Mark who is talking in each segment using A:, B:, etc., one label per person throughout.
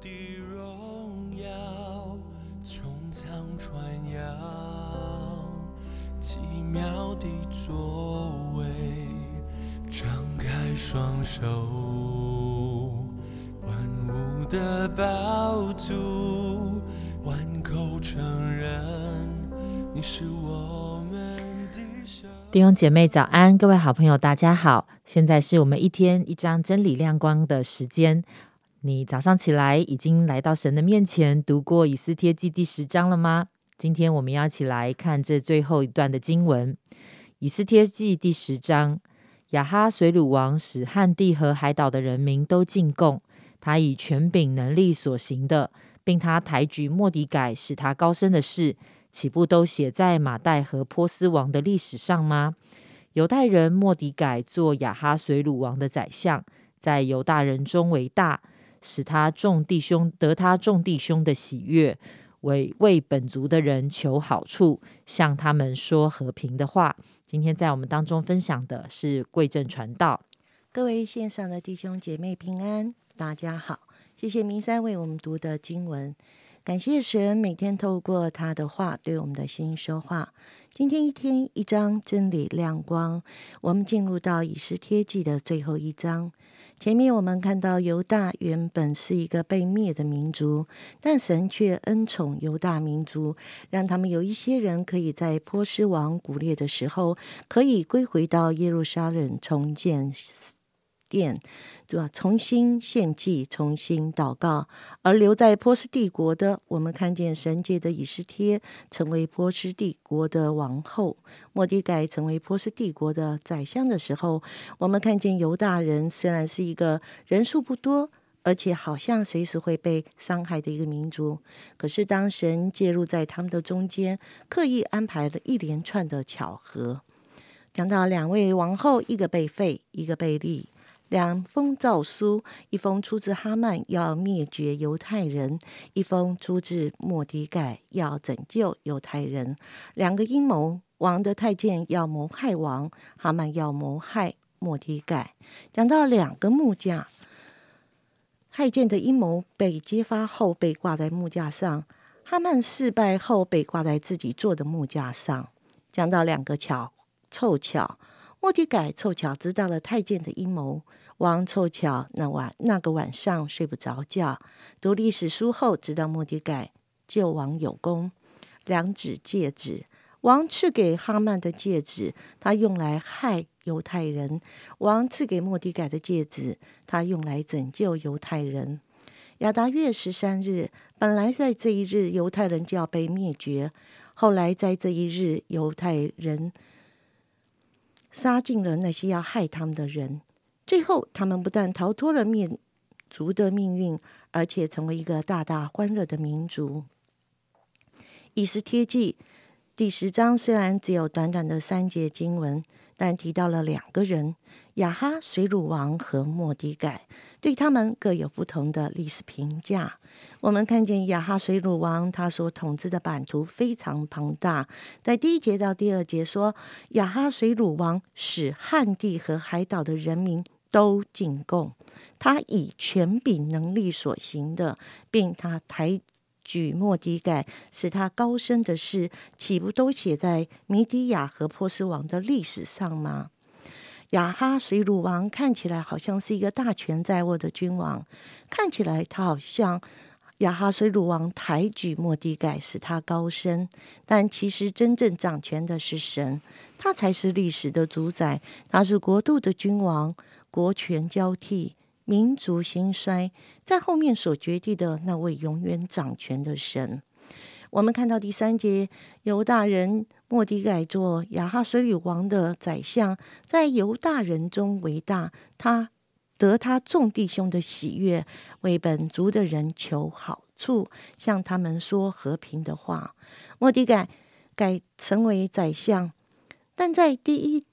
A: 的荣耀穹苍传扬，奇妙的作为，张开双手，万物的宝珠，万口承认你是我们的神。
B: 弟兄姐妹早安，各位好朋友大家好，现在是我们一天一张真理亮光的时间。你早上起来已经来到神的面前，读过以斯帖记第十章了吗？今天我们要一起来看这最后一段的经文，以斯帖记第十章。亚哈水鲁王使汉地和海岛的人民都进贡，他以权柄能力所行的，并他抬举莫迪改使他高升的事，岂不都写在马代和波斯王的历史上吗？犹太人莫迪改做亚哈水鲁王的宰相，在犹大人中为大。使他众弟兄得他众弟兄的喜悦，为为本族的人求好处，向他们说和平的话。今天在我们当中分享的是贵正传道。
C: 各位线上的弟兄姐妹平安，大家好，谢谢明山为我们读的经文，感谢神每天透过他的话对我们的心说话。今天一天一章真理亮光，我们进入到以斯帖记的最后一章。前面我们看到犹大原本是一个被灭的民族，但神却恩宠犹大民族，让他们有一些人可以在波斯王古列的时候，可以归回到耶路撒冷重建。殿，对吧？重新献祭，重新祷告。而留在波斯帝国的，我们看见神界的以斯帖成为波斯帝国的王后，莫迪改成为波斯帝国的宰相的时候，我们看见犹大人虽然是一个人数不多，而且好像随时会被伤害的一个民族，可是当神介入在他们的中间，刻意安排了一连串的巧合。讲到两位王后，一个被废，一个被立。两封诏书，一封出自哈曼要灭绝犹太人，一封出自莫迪盖要拯救犹太人。两个阴谋，王的太监要谋害王，哈曼要谋害莫迪盖。讲到两个木架，太监的阴谋被揭发后被挂在木架上，哈曼失败后被挂在自己做的木架上。讲到两个巧凑巧。莫迪改凑巧知道了太监的阴谋，王凑巧那晚那个晚上睡不着觉，读历史书后知道莫迪改救王有功。两指戒指，王赐给哈曼的戒指，他用来害犹太人；王赐给莫迪改的戒指，他用来拯救犹太人。亚达月十三日，本来在这一日犹太人就要被灭绝，后来在这一日犹太人。杀尽了那些要害他们的人，最后他们不但逃脱了灭族的命运，而且成为一个大大欢乐的民族。以斯帖记第十章虽然只有短短的三节经文。但提到了两个人，亚哈水乳王和莫迪改，对他们各有不同的历史评价。我们看见亚哈水乳王，他所统治的版图非常庞大。在第一节到第二节说，亚哈水乳王使汉地和海岛的人民都进贡，他以权柄能力所行的，并他抬。举莫迪改使他高升的事，岂不都写在米底亚和波斯王的历史上吗？亚哈水鲁王看起来好像是一个大权在握的君王，看起来他好像亚哈水鲁王抬举莫迪改使他高升，但其实真正掌权的是神，他才是历史的主宰，他是国度的君王，国权交替。民族兴衰，在后面所决定的那位永远掌权的神。我们看到第三节，犹大人莫迪改做亚哈水里王的宰相，在犹大人中为大，他得他众弟兄的喜悦，为本族的人求好处，向他们说和平的话。莫迪改改成为宰相，但在第一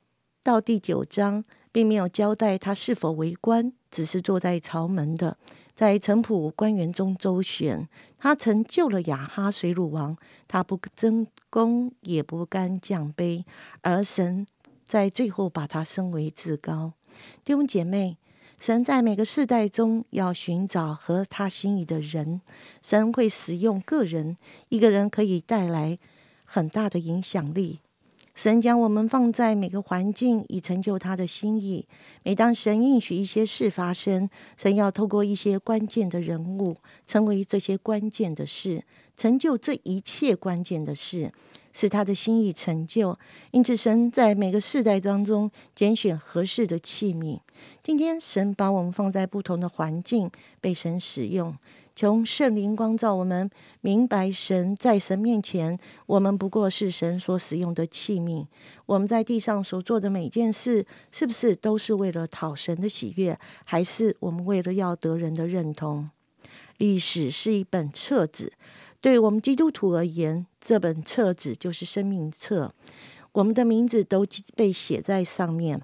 C: 到第九章。并没有交代他是否为官，只是坐在朝门的，在城仆官员中周旋。他曾救了雅哈水鲁王，他不争功，也不甘降卑，而神在最后把他升为至高。弟兄姐妹，神在每个世代中要寻找合他心意的人，神会使用个人，一个人可以带来很大的影响力。神将我们放在每个环境，以成就他的心意。每当神应许一些事发生，神要透过一些关键的人物，成为这些关键的事，成就这一切关键的事，使他的心意成就。因此，神在每个世代当中拣选合适的器皿。今天，神把我们放在不同的环境，被神使用。从圣灵光照我们，明白神在神面前，我们不过是神所使用的器皿。我们在地上所做的每件事，是不是都是为了讨神的喜悦，还是我们为了要得人的认同？历史是一本册子，对我们基督徒而言，这本册子就是生命册，我们的名字都被写在上面。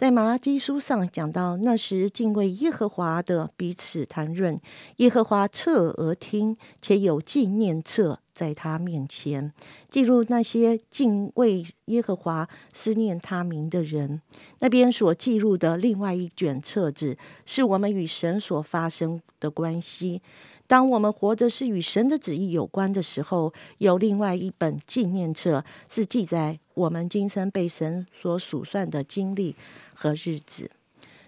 C: 在马拉基书上讲到，那时敬畏耶和华的彼此谈论，耶和华侧耳听，且有纪念册在他面前，记录那些敬畏耶和华、思念他名的人。那边所记录的另外一卷册子，是我们与神所发生的关系。当我们活的是与神的旨意有关的时候，有另外一本纪念册，是记载我们今生被神所数算的经历和日子。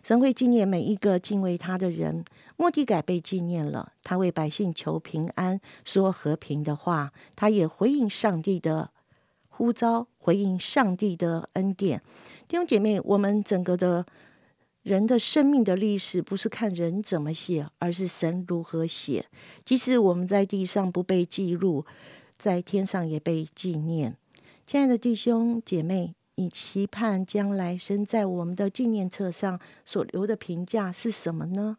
C: 神会纪念每一个敬畏他的人。莫迪改被纪念了，他为百姓求平安，说和平的话，他也回应上帝的呼召，回应上帝的恩典。弟兄姐妹，我们整个的。人的生命的历史不是看人怎么写，而是神如何写。即使我们在地上不被记录，在天上也被纪念。亲爱的弟兄姐妹，你期盼将来神在我们的纪念册上所留的评价是什么呢？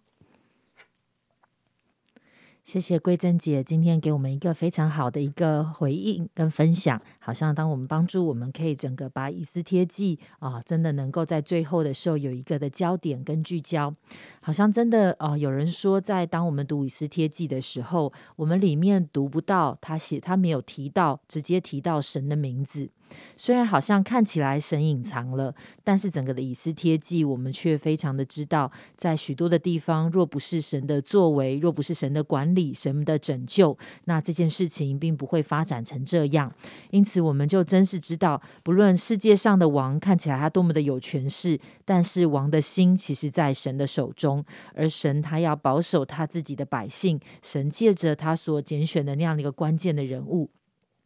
B: 谢谢桂珍姐今天给我们一个非常好的一个回应跟分享，好像当我们帮助我们可以整个把以斯帖记啊，真的能够在最后的时候有一个的焦点跟聚焦，好像真的啊，有人说在当我们读以斯帖记的时候，我们里面读不到他写，他没有提到直接提到神的名字。虽然好像看起来神隐藏了，但是整个的以斯帖记，我们却非常的知道，在许多的地方，若不是神的作为，若不是神的管理，神的拯救，那这件事情并不会发展成这样。因此，我们就真是知道，不论世界上的王看起来他多么的有权势，但是王的心其实在神的手中，而神他要保守他自己的百姓，神借着他所拣选的那样的一个关键的人物。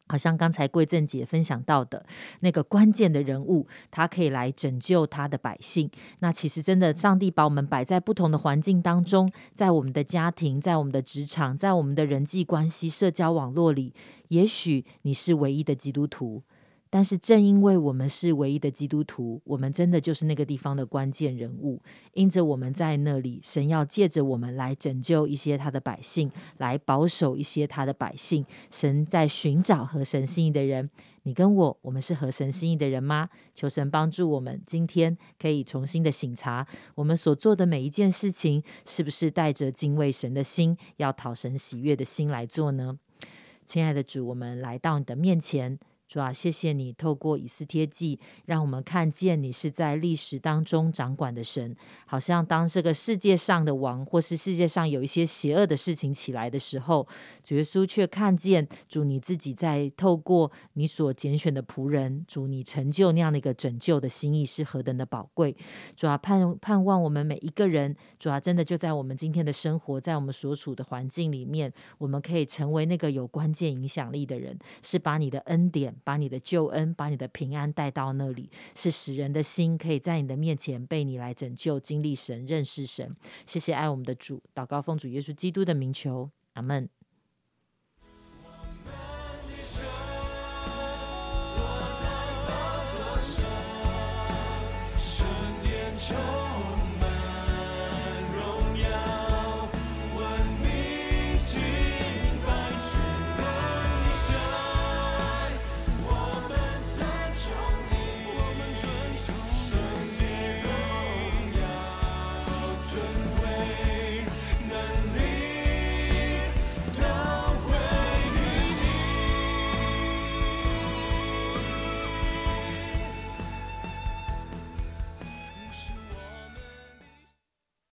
B: 好像刚才桂正姐分享到的那个关键的人物，他可以来拯救他的百姓。那其实真的，上帝把我们摆在不同的环境当中，在我们的家庭，在我们的职场，在我们的人际关系、社交网络里，也许你是唯一的基督徒。但是，正因为我们是唯一的基督徒，我们真的就是那个地方的关键人物。因着我们在那里，神要借着我们来拯救一些他的百姓，来保守一些他的百姓。神在寻找合神心意的人。你跟我，我们是合神心意的人吗？求神帮助我们，今天可以重新的醒察我们所做的每一件事情，是不是带着敬畏神的心，要讨神喜悦的心来做呢？亲爱的主，我们来到你的面前。主啊，谢谢你透过以斯帖记，让我们看见你是在历史当中掌管的神。好像当这个世界上的王，或是世界上有一些邪恶的事情起来的时候，主耶稣却看见主你自己在透过你所拣选的仆人，主你成就那样的一个拯救的心意是何等的宝贵。主啊，盼盼望我们每一个人，主啊，真的就在我们今天的生活，在我们所处的环境里面，我们可以成为那个有关键影响力的人，是把你的恩典。把你的救恩，把你的平安带到那里，是使人的心可以在你的面前被你来拯救，经历神，认识神。谢谢爱我们的主，祷告奉主耶稣基督的名求，阿门。